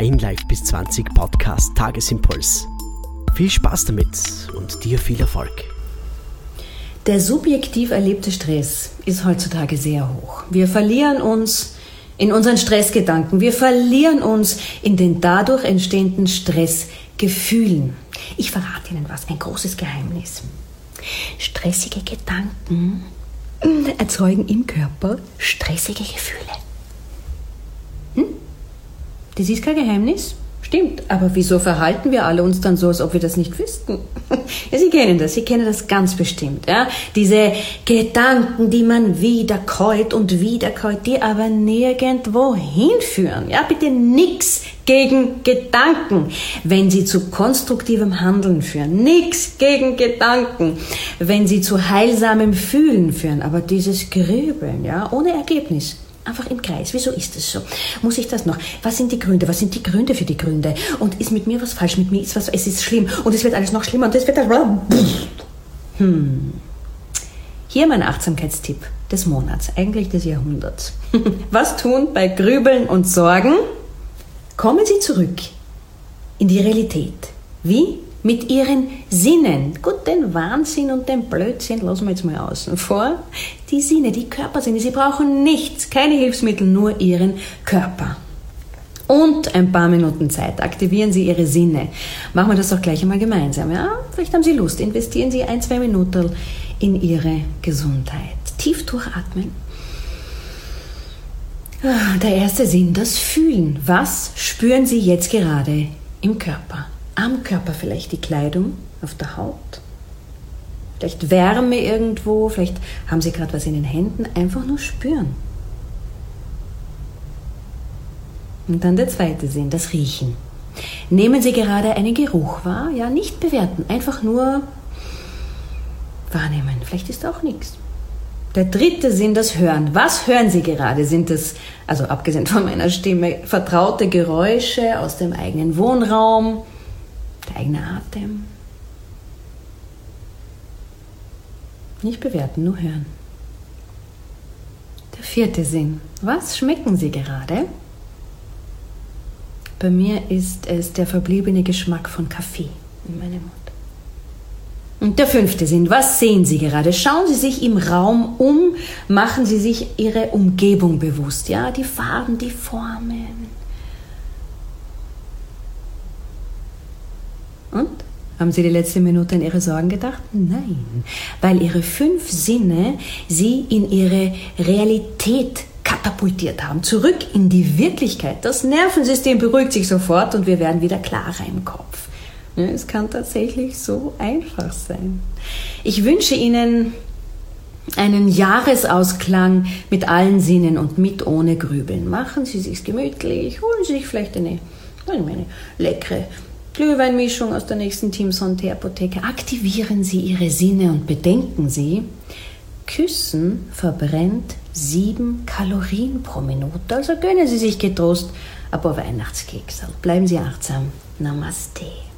Dein Live bis 20 Podcast Tagesimpuls. Viel Spaß damit und dir viel Erfolg. Der subjektiv erlebte Stress ist heutzutage sehr hoch. Wir verlieren uns in unseren Stressgedanken. Wir verlieren uns in den dadurch entstehenden Stressgefühlen. Ich verrate Ihnen was, ein großes Geheimnis. Stressige Gedanken erzeugen im Körper stressige Gefühle. Das ist kein Geheimnis. Stimmt, aber wieso verhalten wir alle uns dann so, als ob wir das nicht wüssten? ja, Sie kennen das, Sie kennen das ganz bestimmt. Ja? Diese Gedanken, die man wiederkäut und wiederkäut, die aber nirgendwo hinführen. Ja, bitte nix gegen Gedanken, wenn sie zu konstruktivem Handeln führen. Nix gegen Gedanken, wenn sie zu heilsamem Fühlen führen. Aber dieses Grübeln, ja, ohne Ergebnis Einfach im Kreis. Wieso ist es so? Muss ich das noch? Was sind die Gründe? Was sind die Gründe für die Gründe? Und ist mit mir was falsch? Mit mir ist was, es ist schlimm. Und es wird alles noch schlimmer. Und es wird Hm. Hier mein Achtsamkeitstipp des Monats, eigentlich des Jahrhunderts. was tun bei Grübeln und Sorgen? Kommen Sie zurück in die Realität. Wie? mit ihren Sinnen. Gut, den Wahnsinn und den Blödsinn lassen wir jetzt mal außen vor. Die Sinne, die Körpersinne, sie brauchen nichts, keine Hilfsmittel, nur ihren Körper. Und ein paar Minuten Zeit. Aktivieren Sie Ihre Sinne. Machen wir das doch gleich einmal gemeinsam. Ja? Vielleicht haben Sie Lust. Investieren Sie ein, zwei Minuten in Ihre Gesundheit. Tief durchatmen. Ah, der erste Sinn, das Fühlen. Was spüren Sie jetzt gerade im Körper? am Körper vielleicht die Kleidung, auf der Haut, vielleicht Wärme irgendwo, vielleicht haben Sie gerade was in den Händen, einfach nur spüren. Und dann der zweite Sinn, das Riechen. Nehmen Sie gerade einen Geruch wahr, ja, nicht bewerten, einfach nur wahrnehmen. Vielleicht ist auch nichts. Der dritte Sinn, das Hören. Was hören Sie gerade? Sind es, also abgesehen von meiner Stimme, vertraute Geräusche aus dem eigenen Wohnraum? der eigene Atem. Nicht bewerten, nur hören. Der vierte Sinn. Was schmecken Sie gerade? Bei mir ist es der verbliebene Geschmack von Kaffee in meinem Mund. Und der fünfte Sinn. Was sehen Sie gerade? Schauen Sie sich im Raum um, machen Sie sich Ihre Umgebung bewusst. Ja, die Farben, die Formen. Und? Haben Sie die letzte Minute an Ihre Sorgen gedacht? Nein, weil Ihre fünf Sinne Sie in Ihre Realität katapultiert haben, zurück in die Wirklichkeit. Das Nervensystem beruhigt sich sofort und wir werden wieder klarer im Kopf. Es kann tatsächlich so einfach sein. Ich wünsche Ihnen einen Jahresausklang mit allen Sinnen und mit ohne Grübeln. Machen Sie sich gemütlich, holen Sie sich vielleicht eine, eine leckere Glühweinmischung aus der nächsten Team Sonte Apotheke. Aktivieren Sie Ihre Sinne und bedenken Sie, Küssen verbrennt sieben Kalorien pro Minute. Also gönnen Sie sich getrost ein paar Weihnachtskekse. Bleiben Sie achtsam. Namaste.